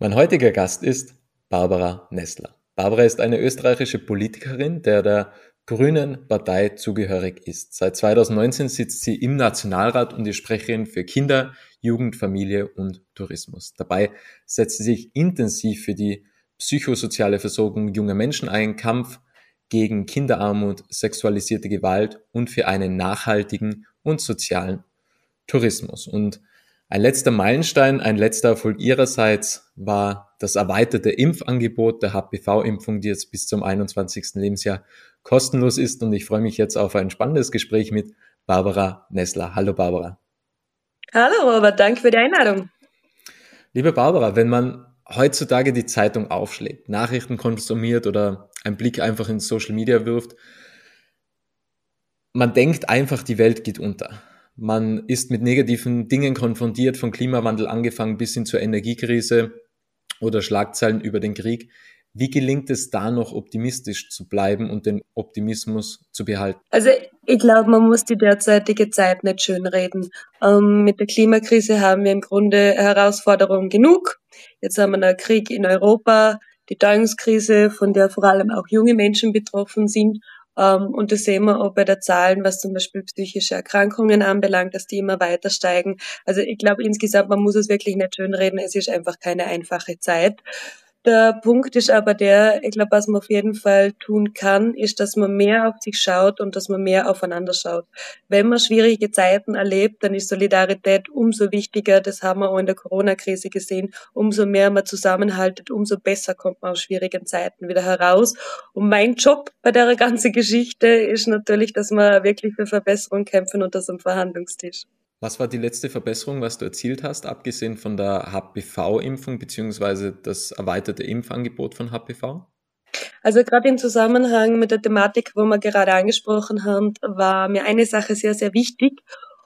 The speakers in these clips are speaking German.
Mein heutiger Gast ist Barbara Nessler. Barbara ist eine österreichische Politikerin, der der Grünen Partei zugehörig ist. Seit 2019 sitzt sie im Nationalrat und ist Sprecherin für Kinder, Jugend, Familie und Tourismus. Dabei setzt sie sich intensiv für die psychosoziale Versorgung junger Menschen ein, Kampf gegen Kinderarmut, sexualisierte Gewalt und für einen nachhaltigen und sozialen Tourismus. Und ein letzter Meilenstein, ein letzter Erfolg ihrerseits war das erweiterte Impfangebot der HPV-Impfung, die jetzt bis zum 21. Lebensjahr kostenlos ist. Und ich freue mich jetzt auf ein spannendes Gespräch mit Barbara Nessler. Hallo Barbara. Hallo Robert, danke für die Einladung. Liebe Barbara, wenn man heutzutage die Zeitung aufschlägt, Nachrichten konsumiert oder einen Blick einfach in Social Media wirft, man denkt einfach, die Welt geht unter. Man ist mit negativen Dingen konfrontiert, vom Klimawandel angefangen bis hin zur Energiekrise oder Schlagzeilen über den Krieg. Wie gelingt es da noch optimistisch zu bleiben und den Optimismus zu behalten? Also ich glaube, man muss die derzeitige Zeit nicht schönreden. Ähm, mit der Klimakrise haben wir im Grunde Herausforderungen genug. Jetzt haben wir einen Krieg in Europa, die Teuerungskrise, von der vor allem auch junge Menschen betroffen sind. Ähm, und das sehen wir auch bei der Zahlen, was zum Beispiel psychische Erkrankungen anbelangt, dass die immer weiter steigen. Also ich glaube insgesamt, man muss es wirklich nicht schönreden. Es ist einfach keine einfache Zeit. Der Punkt ist aber der, ich glaube, was man auf jeden Fall tun kann, ist, dass man mehr auf sich schaut und dass man mehr aufeinander schaut. Wenn man schwierige Zeiten erlebt, dann ist Solidarität umso wichtiger. Das haben wir auch in der Corona-Krise gesehen. Umso mehr man zusammenhaltet, umso besser kommt man aus schwierigen Zeiten wieder heraus. Und mein Job bei der ganzen Geschichte ist natürlich, dass wir wirklich für Verbesserung kämpfen und das am Verhandlungstisch. Was war die letzte Verbesserung, was du erzielt hast, abgesehen von der HPV-Impfung beziehungsweise das erweiterte Impfangebot von HPV? Also gerade im Zusammenhang mit der Thematik, wo wir gerade angesprochen haben, war mir eine Sache sehr, sehr wichtig.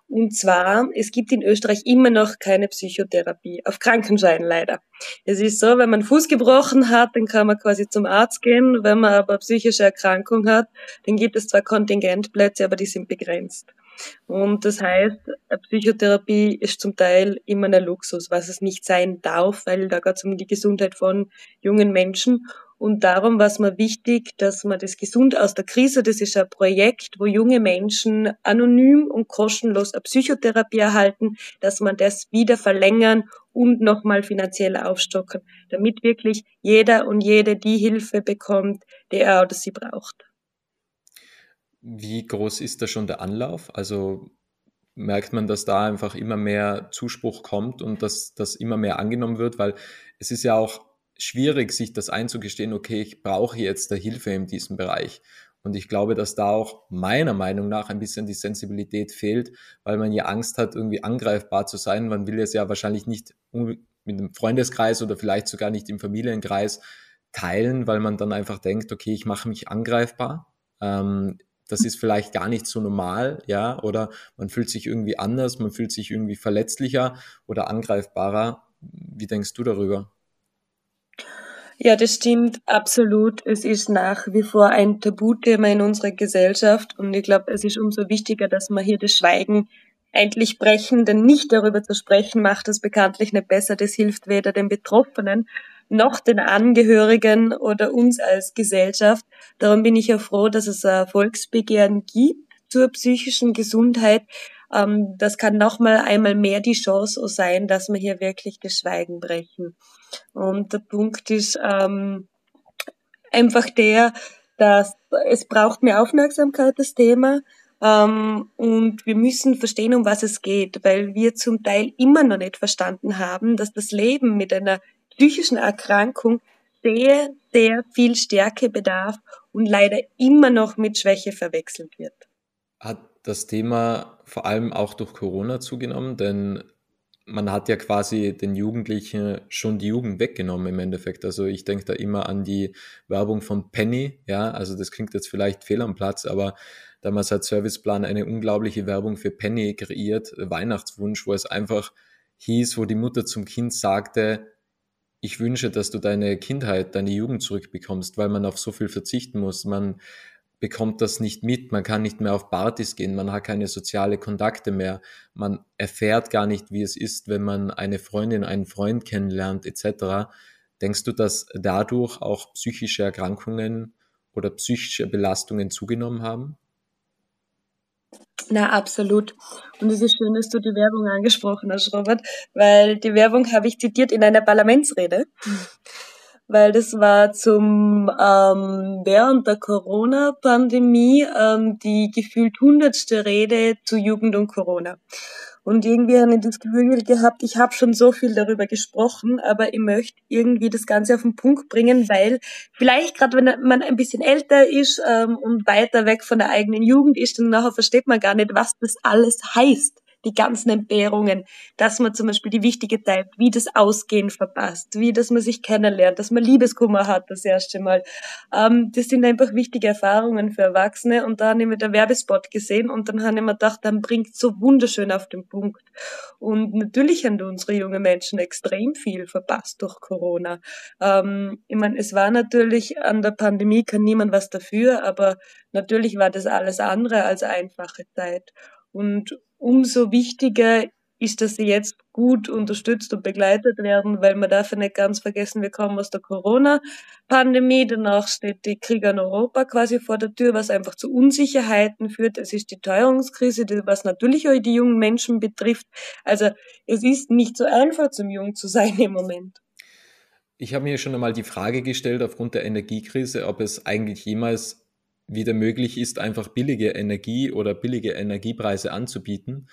Und zwar, es gibt in Österreich immer noch keine Psychotherapie, auf Krankenschein leider. Es ist so, wenn man Fuß gebrochen hat, dann kann man quasi zum Arzt gehen. Wenn man aber psychische Erkrankung hat, dann gibt es zwar Kontingentplätze, aber die sind begrenzt. Und das heißt, Psychotherapie ist zum Teil immer ein Luxus, was es nicht sein darf, weil da geht es um die Gesundheit von jungen Menschen. Und darum war es mir wichtig, dass man das Gesund aus der Krise, das ist ein Projekt, wo junge Menschen anonym und kostenlos eine Psychotherapie erhalten, dass man das wieder verlängern und nochmal finanziell aufstocken, damit wirklich jeder und jede die Hilfe bekommt, die er oder sie braucht. Wie groß ist da schon der Anlauf? Also merkt man, dass da einfach immer mehr Zuspruch kommt und dass das immer mehr angenommen wird, weil es ist ja auch schwierig, sich das einzugestehen, okay, ich brauche jetzt der Hilfe in diesem Bereich. Und ich glaube, dass da auch meiner Meinung nach ein bisschen die Sensibilität fehlt, weil man ja Angst hat, irgendwie angreifbar zu sein. Man will es ja wahrscheinlich nicht mit einem Freundeskreis oder vielleicht sogar nicht im Familienkreis teilen, weil man dann einfach denkt, okay, ich mache mich angreifbar. Ähm, das ist vielleicht gar nicht so normal, ja, oder man fühlt sich irgendwie anders, man fühlt sich irgendwie verletzlicher oder angreifbarer. Wie denkst du darüber? Ja, das stimmt absolut. Es ist nach wie vor ein Tabuthema in unserer Gesellschaft und ich glaube, es ist umso wichtiger, dass wir hier das Schweigen endlich brechen, denn nicht darüber zu sprechen macht es bekanntlich nicht besser. Das hilft weder den Betroffenen noch den Angehörigen oder uns als Gesellschaft. Darum bin ich ja froh, dass es ein Volksbegehren gibt zur psychischen Gesundheit. Ähm, das kann nochmal einmal mehr die Chance sein, dass wir hier wirklich das Schweigen brechen. Und der Punkt ist ähm, einfach der, dass es braucht mehr Aufmerksamkeit, das Thema. Ähm, und wir müssen verstehen, um was es geht, weil wir zum Teil immer noch nicht verstanden haben, dass das Leben mit einer psychischen Erkrankung sehr, sehr viel Stärke bedarf und leider immer noch mit Schwäche verwechselt wird. Hat das Thema vor allem auch durch Corona zugenommen? Denn man hat ja quasi den Jugendlichen schon die Jugend weggenommen im Endeffekt. Also ich denke da immer an die Werbung von Penny, ja, also das klingt jetzt vielleicht fehl am Platz, aber damals hat Serviceplan eine unglaubliche Werbung für Penny kreiert, Weihnachtswunsch, wo es einfach hieß, wo die Mutter zum Kind sagte, ich wünsche, dass du deine Kindheit, deine Jugend zurückbekommst, weil man auf so viel verzichten muss. Man bekommt das nicht mit, man kann nicht mehr auf Partys gehen, man hat keine soziale Kontakte mehr, man erfährt gar nicht, wie es ist, wenn man eine Freundin, einen Freund kennenlernt etc. Denkst du, dass dadurch auch psychische Erkrankungen oder psychische Belastungen zugenommen haben? Na, absolut. Und es ist schön, dass du die Werbung angesprochen hast, Robert, weil die Werbung habe ich zitiert in einer Parlamentsrede weil das war zum ähm, während der Corona-Pandemie ähm, die gefühlt hundertste Rede zu Jugend und Corona. Und irgendwie habe ich das Gefühl gehabt, ich habe schon so viel darüber gesprochen, aber ich möchte irgendwie das Ganze auf den Punkt bringen, weil vielleicht gerade wenn man ein bisschen älter ist ähm, und weiter weg von der eigenen Jugend ist, dann nachher versteht man gar nicht, was das alles heißt die ganzen Entbehrungen, dass man zum Beispiel die wichtige Zeit, wie das Ausgehen verpasst, wie dass man sich kennenlernt, dass man Liebeskummer hat das erste Mal. Ähm, das sind einfach wichtige Erfahrungen für Erwachsene und da habe ich mir der Werbespot gesehen und dann habe ich mir gedacht, dann bringt so wunderschön auf den Punkt. Und natürlich haben unsere jungen Menschen extrem viel verpasst durch Corona. Ähm, ich meine, es war natürlich an der Pandemie kann niemand was dafür, aber natürlich war das alles andere als einfache Zeit. Und umso wichtiger ist, dass sie jetzt gut unterstützt und begleitet werden, weil man darf ja nicht ganz vergessen, wir kommen aus der Corona-Pandemie, danach steht die Krieg in Europa quasi vor der Tür, was einfach zu Unsicherheiten führt. Es ist die Teuerungskrise, was natürlich auch die jungen Menschen betrifft. Also es ist nicht so einfach, zum Jung zu sein im Moment. Ich habe mir schon einmal die Frage gestellt, aufgrund der Energiekrise, ob es eigentlich jemals wieder möglich ist, einfach billige Energie oder billige Energiepreise anzubieten.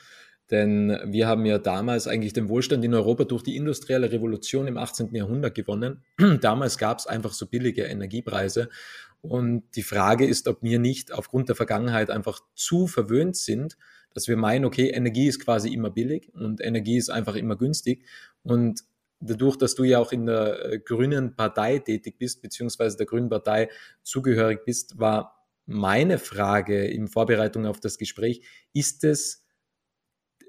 Denn wir haben ja damals eigentlich den Wohlstand in Europa durch die industrielle Revolution im 18. Jahrhundert gewonnen. damals gab es einfach so billige Energiepreise. Und die Frage ist, ob wir nicht aufgrund der Vergangenheit einfach zu verwöhnt sind, dass wir meinen, okay, Energie ist quasi immer billig und Energie ist einfach immer günstig. Und dadurch, dass du ja auch in der äh, Grünen Partei tätig bist, beziehungsweise der Grünen Partei zugehörig bist, war meine Frage in Vorbereitung auf das Gespräch, ist es,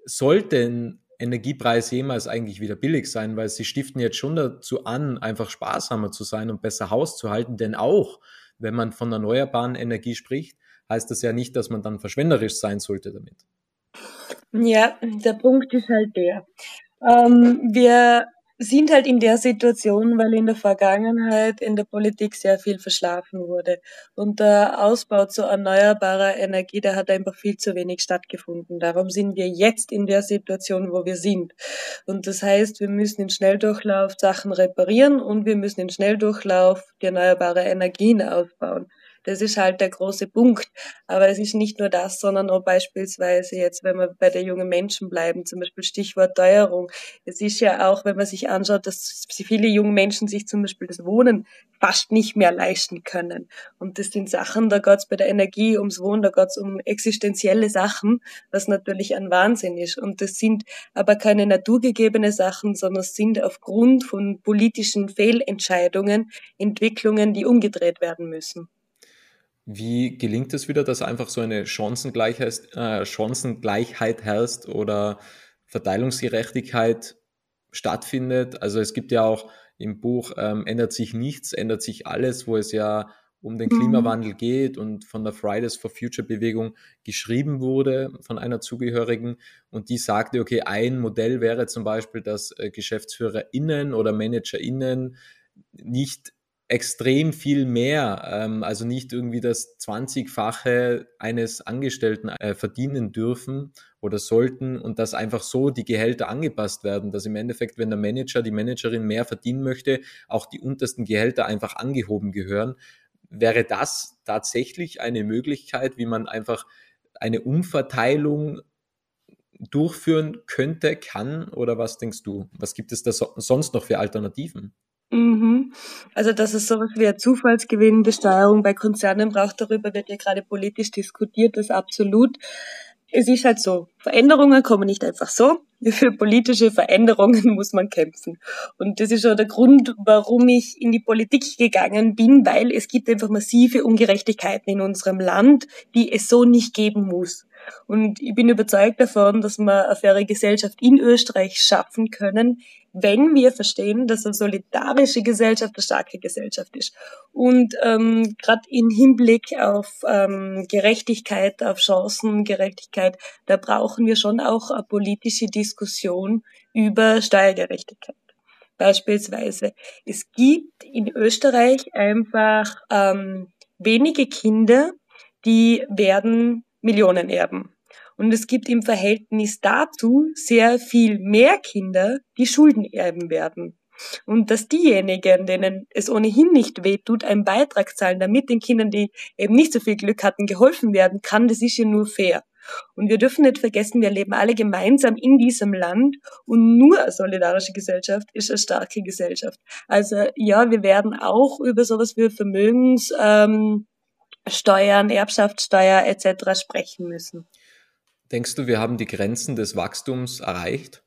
sollte Energiepreis jemals eigentlich wieder billig sein, weil sie stiften jetzt schon dazu an, einfach sparsamer zu sein und besser Haus zu halten, denn auch wenn man von erneuerbaren Energie spricht, heißt das ja nicht, dass man dann verschwenderisch sein sollte damit. Ja, der Punkt ist halt der. Ähm, wir sind halt in der Situation, weil in der Vergangenheit in der Politik sehr viel verschlafen wurde. Und der Ausbau zu erneuerbarer Energie, der hat einfach viel zu wenig stattgefunden. Darum sind wir jetzt in der Situation, wo wir sind. Und das heißt, wir müssen in Schnelldurchlauf Sachen reparieren und wir müssen in Schnelldurchlauf die erneuerbare Energien aufbauen. Das ist halt der große Punkt. Aber es ist nicht nur das, sondern auch beispielsweise jetzt, wenn wir bei der jungen Menschen bleiben, zum Beispiel Stichwort Teuerung. Es ist ja auch, wenn man sich anschaut, dass viele junge Menschen sich zum Beispiel das Wohnen fast nicht mehr leisten können. Und das sind Sachen, da geht's bei der Energie ums Wohnen, da geht's um existenzielle Sachen, was natürlich ein Wahnsinn ist. Und das sind aber keine naturgegebene Sachen, sondern es sind aufgrund von politischen Fehlentscheidungen Entwicklungen, die umgedreht werden müssen. Wie gelingt es wieder, dass einfach so eine Chancengleichheit, äh, Chancengleichheit herrscht oder Verteilungsgerechtigkeit stattfindet? Also es gibt ja auch im Buch ähm, Ändert sich nichts, ändert sich alles, wo es ja um den mhm. Klimawandel geht und von der Fridays for Future Bewegung geschrieben wurde von einer Zugehörigen und die sagte, okay, ein Modell wäre zum Beispiel, dass äh, GeschäftsführerInnen oder ManagerInnen nicht extrem viel mehr, ähm, also nicht irgendwie das 20-fache eines Angestellten äh, verdienen dürfen oder sollten und dass einfach so die Gehälter angepasst werden, dass im Endeffekt, wenn der Manager, die Managerin mehr verdienen möchte, auch die untersten Gehälter einfach angehoben gehören. Wäre das tatsächlich eine Möglichkeit, wie man einfach eine Umverteilung durchführen könnte, kann? Oder was denkst du? Was gibt es da so, sonst noch für Alternativen? Mhm. Also, dass es sowas wie eine Zufallsgewinnbesteuerung bei Konzernen braucht, darüber wird ja gerade politisch diskutiert, das absolut. Es ist halt so, Veränderungen kommen nicht einfach so. Für politische Veränderungen muss man kämpfen. Und das ist auch der Grund, warum ich in die Politik gegangen bin, weil es gibt einfach massive Ungerechtigkeiten in unserem Land, die es so nicht geben muss. Und ich bin überzeugt davon, dass wir eine faire Gesellschaft in Österreich schaffen können, wenn wir verstehen, dass eine solidarische Gesellschaft eine starke Gesellschaft ist. Und ähm, gerade im Hinblick auf ähm, Gerechtigkeit, auf Chancengerechtigkeit, da brauchen wir schon auch eine politische Diskussion über Steuergerechtigkeit. Beispielsweise, es gibt in Österreich einfach ähm, wenige Kinder, die werden Millionen erben. Und es gibt im Verhältnis dazu sehr viel mehr Kinder, die Schulden erben werden. Und dass diejenigen, denen es ohnehin nicht wehtut, einen Beitrag zahlen, damit den Kindern, die eben nicht so viel Glück hatten, geholfen werden kann, das ist ja nur fair. Und wir dürfen nicht vergessen, wir leben alle gemeinsam in diesem Land und nur eine solidarische Gesellschaft ist eine starke Gesellschaft. Also ja, wir werden auch über sowas wie Vermögenssteuern, ähm, Erbschaftssteuer etc. sprechen müssen. Denkst du, wir haben die Grenzen des Wachstums erreicht?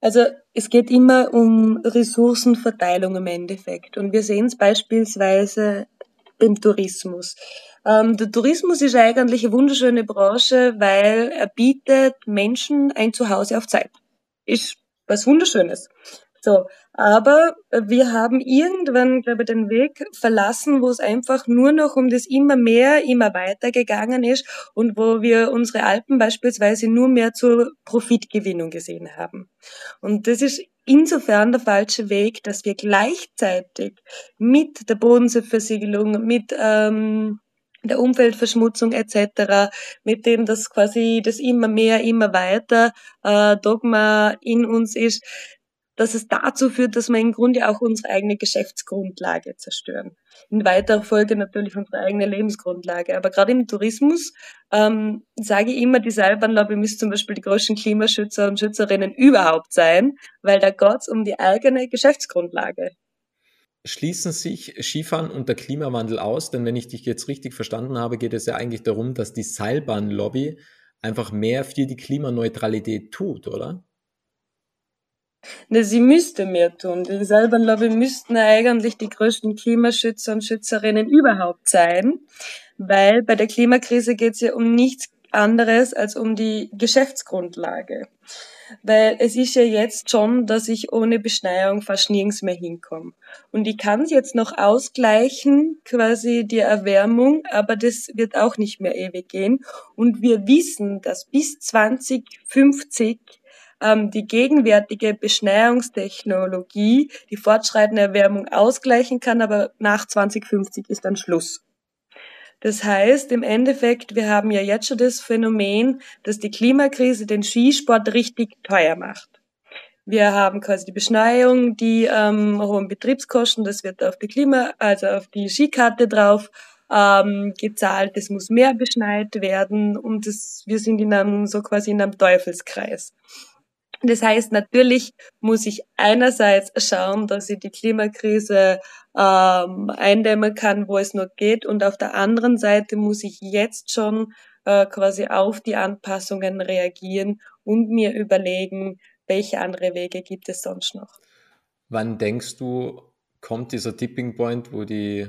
Also es geht immer um Ressourcenverteilung im Endeffekt. Und wir sehen es beispielsweise im Tourismus. Ähm, der Tourismus ist eigentlich eine wunderschöne Branche, weil er bietet Menschen ein Zuhause auf Zeit. Ist was Wunderschönes. So, aber wir haben irgendwann, glaube ich, den Weg verlassen, wo es einfach nur noch um das immer mehr, immer weiter gegangen ist und wo wir unsere Alpen beispielsweise nur mehr zur Profitgewinnung gesehen haben. Und das ist insofern der falsche Weg, dass wir gleichzeitig mit der Bodenseeversiegelung, mit ähm, der Umweltverschmutzung etc., mit dem das quasi das immer mehr, immer weiter äh, Dogma in uns ist, dass es dazu führt, dass wir im Grunde auch unsere eigene Geschäftsgrundlage zerstören. In weiterer Folge natürlich unsere eigene Lebensgrundlage. Aber gerade im Tourismus ähm, sage ich immer, die Seilbahnlobby müsste zum Beispiel die größten Klimaschützer und Schützerinnen überhaupt sein, weil da geht es um die eigene Geschäftsgrundlage. Schließen sich Skifahren und der Klimawandel aus? Denn wenn ich dich jetzt richtig verstanden habe, geht es ja eigentlich darum, dass die Seilbahnlobby einfach mehr für die Klimaneutralität tut, oder? Ne, sie müsste mehr tun. Die ich, müssten eigentlich die größten Klimaschützer und Schützerinnen überhaupt sein, weil bei der Klimakrise geht es ja um nichts anderes als um die Geschäftsgrundlage. Weil es ist ja jetzt schon, dass ich ohne Beschneiung fast nirgends mehr hinkomme. Und ich kann es jetzt noch ausgleichen, quasi die Erwärmung, aber das wird auch nicht mehr ewig gehen. Und wir wissen, dass bis 2050 ähm, die gegenwärtige Beschneiungstechnologie die fortschreitende Erwärmung ausgleichen kann, aber nach 2050 ist dann Schluss. Das heißt, im Endeffekt, wir haben ja jetzt schon das Phänomen, dass die Klimakrise den Skisport richtig teuer macht. Wir haben quasi die Beschneiung, die ähm, hohen Betriebskosten, das wird auf die Klima, also auf die Skikarte drauf ähm, gezahlt, es muss mehr beschneit werden und das, wir sind in einem so quasi in einem Teufelskreis. Das heißt, natürlich muss ich einerseits schauen, dass ich die Klimakrise ähm, eindämmen kann, wo es nur geht, und auf der anderen Seite muss ich jetzt schon äh, quasi auf die Anpassungen reagieren und mir überlegen, welche andere Wege gibt es sonst noch. Wann denkst du, kommt dieser Tipping Point, wo die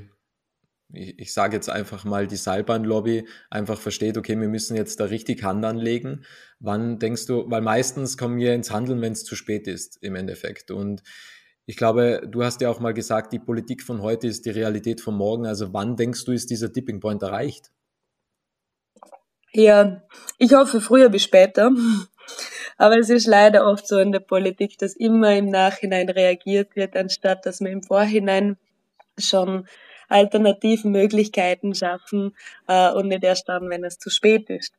ich, ich sage jetzt einfach mal, die Seilbahnlobby einfach versteht, okay, wir müssen jetzt da richtig Hand anlegen. Wann denkst du, weil meistens kommen wir ins Handeln, wenn es zu spät ist im Endeffekt. Und ich glaube, du hast ja auch mal gesagt, die Politik von heute ist die Realität von morgen. Also wann denkst du, ist dieser Tipping Point erreicht? Ja, ich hoffe früher bis später. Aber es ist leider oft so in der Politik, dass immer im Nachhinein reagiert wird, anstatt dass man im Vorhinein schon alternativen Möglichkeiten schaffen äh, und nicht erst dann, wenn es zu spät ist.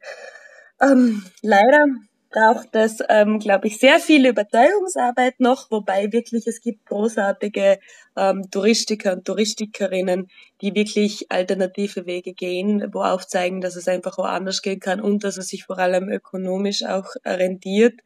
Ähm, leider braucht es, ähm, glaube ich, sehr viel Überzeugungsarbeit noch, wobei wirklich es gibt großartige ähm, Touristiker und Touristikerinnen, die wirklich alternative Wege gehen, wo aufzeigen, dass es einfach auch anders gehen kann und dass es sich vor allem ökonomisch auch rentiert.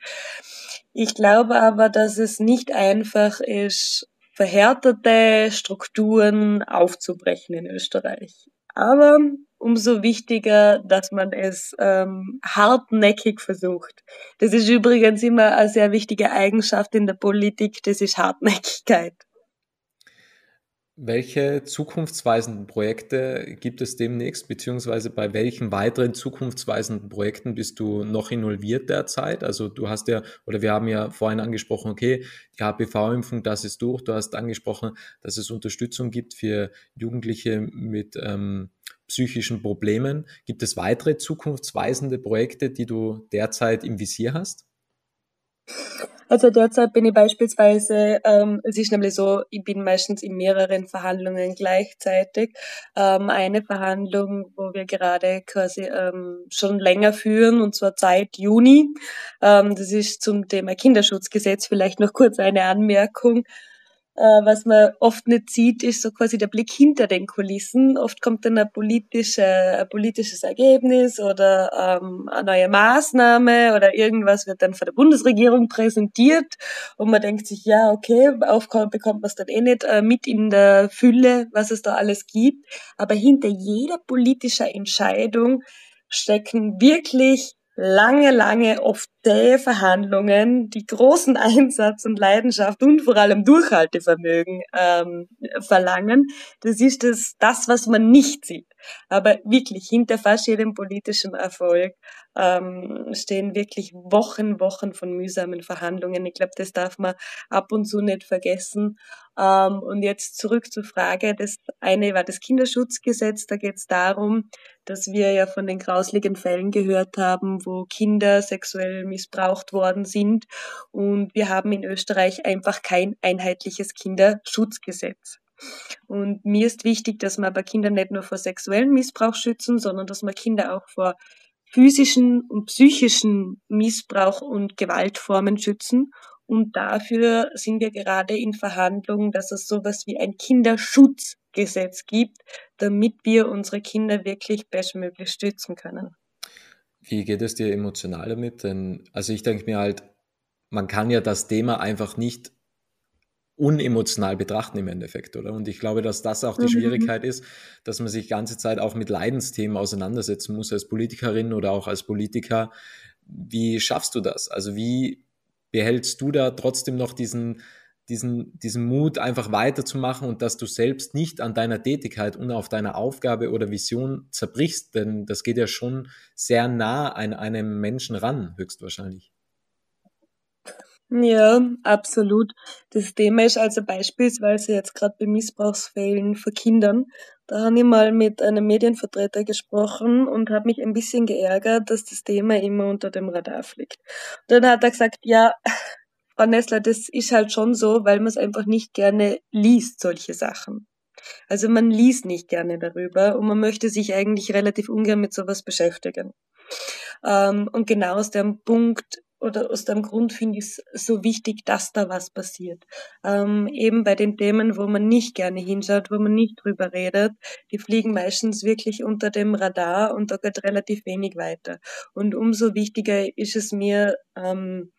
Ich glaube aber, dass es nicht einfach ist, verhärtete Strukturen aufzubrechen in Österreich. Aber umso wichtiger, dass man es ähm, hartnäckig versucht. Das ist übrigens immer eine sehr wichtige Eigenschaft in der Politik, das ist Hartnäckigkeit. Welche zukunftsweisenden Projekte gibt es demnächst, beziehungsweise bei welchen weiteren zukunftsweisenden Projekten bist du noch involviert derzeit? Also du hast ja, oder wir haben ja vorhin angesprochen, okay, die HPV-Impfung, das ist durch. Du hast angesprochen, dass es Unterstützung gibt für Jugendliche mit ähm, psychischen Problemen. Gibt es weitere zukunftsweisende Projekte, die du derzeit im Visier hast? Also derzeit bin ich beispielsweise, ähm, es ist nämlich so, ich bin meistens in mehreren Verhandlungen gleichzeitig. Ähm, eine Verhandlung, wo wir gerade quasi ähm, schon länger führen, und zwar seit Juni. Ähm, das ist zum Thema Kinderschutzgesetz. Vielleicht noch kurz eine Anmerkung. Äh, was man oft nicht sieht, ist so quasi der Blick hinter den Kulissen. Oft kommt dann ein, politische, ein politisches Ergebnis oder ähm, eine neue Maßnahme oder irgendwas wird dann von der Bundesregierung präsentiert und man denkt sich, ja, okay, aufkommen bekommt man es dann eh nicht äh, mit in der Fülle, was es da alles gibt. Aber hinter jeder politischer Entscheidung stecken wirklich lange, lange, oft zähe Verhandlungen, die großen Einsatz und Leidenschaft und vor allem Durchhaltevermögen ähm, verlangen. Das ist das, das, was man nicht sieht. Aber wirklich hinter fast jedem politischen Erfolg ähm, stehen wirklich Wochen, Wochen von mühsamen Verhandlungen. Ich glaube, das darf man ab und zu nicht vergessen. Ähm, und jetzt zurück zur Frage. Das eine war das Kinderschutzgesetz. Da geht es darum, dass wir ja von den grausligen Fällen gehört haben, wo Kinder sexuell missbraucht worden sind. Und wir haben in Österreich einfach kein einheitliches Kinderschutzgesetz. Und mir ist wichtig, dass wir aber Kinder nicht nur vor sexuellem Missbrauch schützen, sondern dass wir Kinder auch vor physischen und psychischen Missbrauch und Gewaltformen schützen. Und dafür sind wir gerade in Verhandlungen, dass es sowas wie ein Kinderschutzgesetz gibt, damit wir unsere Kinder wirklich bestmöglich stützen können. Wie geht es dir emotional damit? Denn, also ich denke mir halt, man kann ja das Thema einfach nicht unemotional betrachten im Endeffekt, oder? Und ich glaube, dass das auch die mhm. Schwierigkeit ist, dass man sich ganze Zeit auch mit Leidensthemen auseinandersetzen muss als Politikerin oder auch als Politiker. Wie schaffst du das? Also wie behältst du da trotzdem noch diesen, diesen, diesen Mut, einfach weiterzumachen und dass du selbst nicht an deiner Tätigkeit und auf deiner Aufgabe oder Vision zerbrichst? Denn das geht ja schon sehr nah an einem Menschen ran, höchstwahrscheinlich. Ja, absolut. Das Thema ist also beispielsweise jetzt gerade bei Missbrauchsfällen für Kindern. Da habe ich mal mit einem Medienvertreter gesprochen und habe mich ein bisschen geärgert, dass das Thema immer unter dem Radar fliegt. Und dann hat er gesagt, ja, Frau Nessler, das ist halt schon so, weil man es einfach nicht gerne liest, solche Sachen. Also man liest nicht gerne darüber und man möchte sich eigentlich relativ ungern mit sowas beschäftigen. Ähm, und genau aus dem Punkt oder aus dem Grund finde ich es so wichtig, dass da was passiert. Ähm, eben bei den Themen, wo man nicht gerne hinschaut, wo man nicht drüber redet, die fliegen meistens wirklich unter dem Radar und da geht relativ wenig weiter. Und umso wichtiger ist es mir, ähm,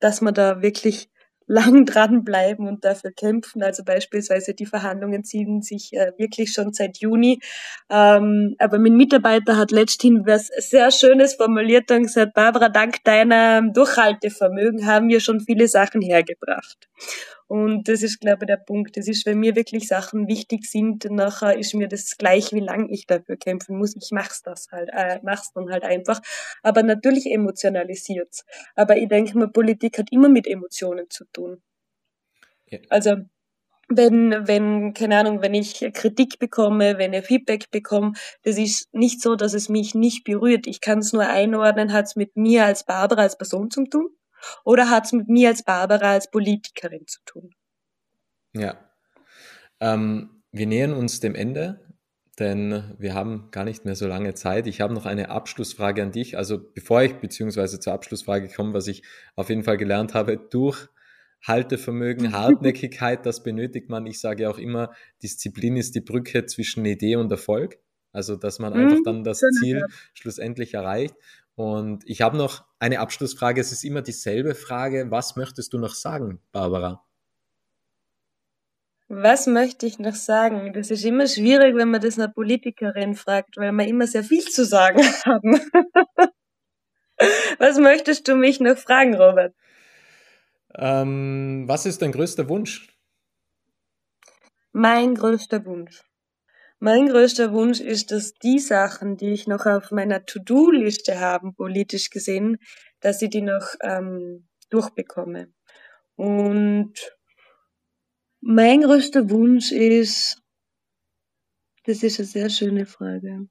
dass man da wirklich lang dranbleiben und dafür kämpfen. Also beispielsweise die Verhandlungen ziehen sich äh, wirklich schon seit Juni. Ähm, aber mein Mitarbeiter hat letzthin was sehr Schönes formuliert und gesagt, Barbara, dank deinem Durchhaltevermögen haben wir schon viele Sachen hergebracht. Und das ist, glaube ich, der Punkt. Das ist, wenn mir wirklich Sachen wichtig sind, nachher ist mir das gleich, wie lang ich dafür kämpfen muss. Ich mach's das halt, äh, mach's dann halt einfach. Aber natürlich emotionalisiert's. Aber ich denke mal, Politik hat immer mit Emotionen zu tun. Ja. Also, wenn, wenn, keine Ahnung, wenn ich Kritik bekomme, wenn ich Feedback bekomme, das ist nicht so, dass es mich nicht berührt. Ich kann es nur einordnen, hat es mit mir als Barbara, als Person zu tun oder hat es mit mir als Barbara, als Politikerin zu tun? Ja. Ähm, wir nähern uns dem Ende, denn wir haben gar nicht mehr so lange Zeit. Ich habe noch eine Abschlussfrage an dich. Also bevor ich beziehungsweise zur Abschlussfrage komme, was ich auf jeden Fall gelernt habe, durch Haltevermögen, Hartnäckigkeit, das benötigt man. Ich sage auch immer, Disziplin ist die Brücke zwischen Idee und Erfolg. Also, dass man einfach mhm. dann das Ziel schlussendlich erreicht. Und ich habe noch eine Abschlussfrage. Es ist immer dieselbe Frage. Was möchtest du noch sagen, Barbara? Was möchte ich noch sagen? Das ist immer schwierig, wenn man das einer Politikerin fragt, weil wir immer sehr viel zu sagen haben. was möchtest du mich noch fragen, Robert? Ähm, was ist dein größter Wunsch? Mein größter Wunsch. Mein größter Wunsch ist, dass die Sachen, die ich noch auf meiner To-Do-Liste habe, politisch gesehen, dass ich die noch ähm, durchbekomme. Und mein größter Wunsch ist, das ist eine sehr schöne Frage.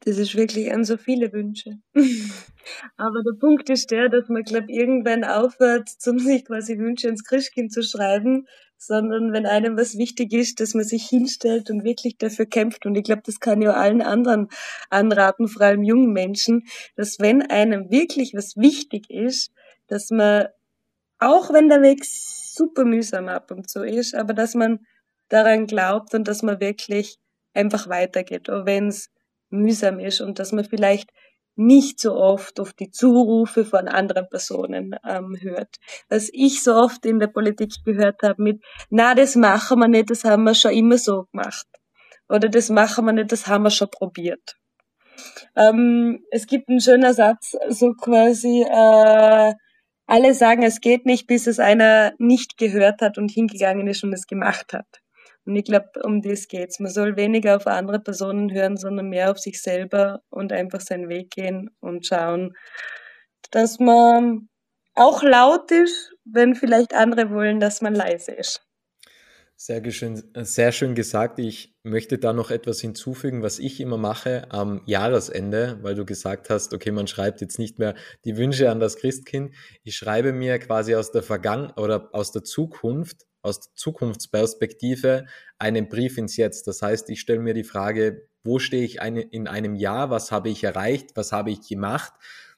Das ist wirklich an so viele Wünsche. Aber der Punkt ist der, dass man, glaube irgendwann aufhört, zum sich quasi Wünsche ins Christkind zu schreiben, sondern wenn einem was wichtig ist, dass man sich hinstellt und wirklich dafür kämpft. Und ich glaube, das kann ja allen anderen anraten, vor allem jungen Menschen, dass wenn einem wirklich was wichtig ist, dass man, auch wenn der Weg super mühsam ab und zu ist, aber dass man daran glaubt und dass man wirklich einfach weitergeht, auch wenn es mühsam ist und dass man vielleicht nicht so oft auf die Zurufe von anderen Personen ähm, hört. Was ich so oft in der Politik gehört habe mit, na, das machen wir nicht, das haben wir schon immer so gemacht. Oder das machen wir nicht, das haben wir schon probiert. Ähm, es gibt einen schönen Satz, so quasi, äh, alle sagen, es geht nicht, bis es einer nicht gehört hat und hingegangen ist und es gemacht hat. Und ich glaube, um das geht's. Man soll weniger auf andere Personen hören, sondern mehr auf sich selber und einfach seinen Weg gehen und schauen, dass man auch laut ist, wenn vielleicht andere wollen, dass man leise ist. Sehr schön, sehr schön gesagt. Ich möchte da noch etwas hinzufügen, was ich immer mache am Jahresende, weil du gesagt hast, okay, man schreibt jetzt nicht mehr die Wünsche an das Christkind. Ich schreibe mir quasi aus der Vergangenheit oder aus der Zukunft aus Zukunftsperspektive einen Brief ins Jetzt. Das heißt, ich stelle mir die Frage, wo stehe ich in einem Jahr, was habe ich erreicht, was habe ich gemacht,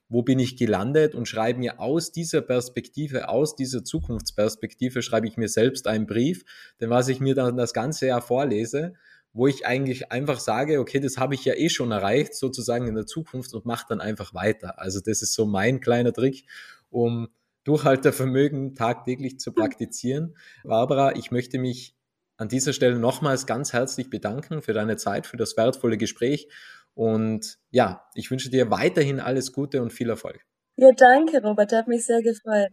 wo bin ich gelandet? Und schreibe mir aus dieser Perspektive, aus dieser Zukunftsperspektive, schreibe ich mir selbst einen Brief, denn was ich mir dann das ganze Jahr vorlese, wo ich eigentlich einfach sage, okay, das habe ich ja eh schon erreicht, sozusagen in der Zukunft und mache dann einfach weiter. Also das ist so mein kleiner Trick, um Durchhaltevermögen tagtäglich zu praktizieren. Barbara, ich möchte mich an dieser Stelle nochmals ganz herzlich bedanken für deine Zeit, für das wertvolle Gespräch. Und ja, ich wünsche dir weiterhin alles Gute und viel Erfolg. Ja, danke, Robert. Hat mich sehr gefreut.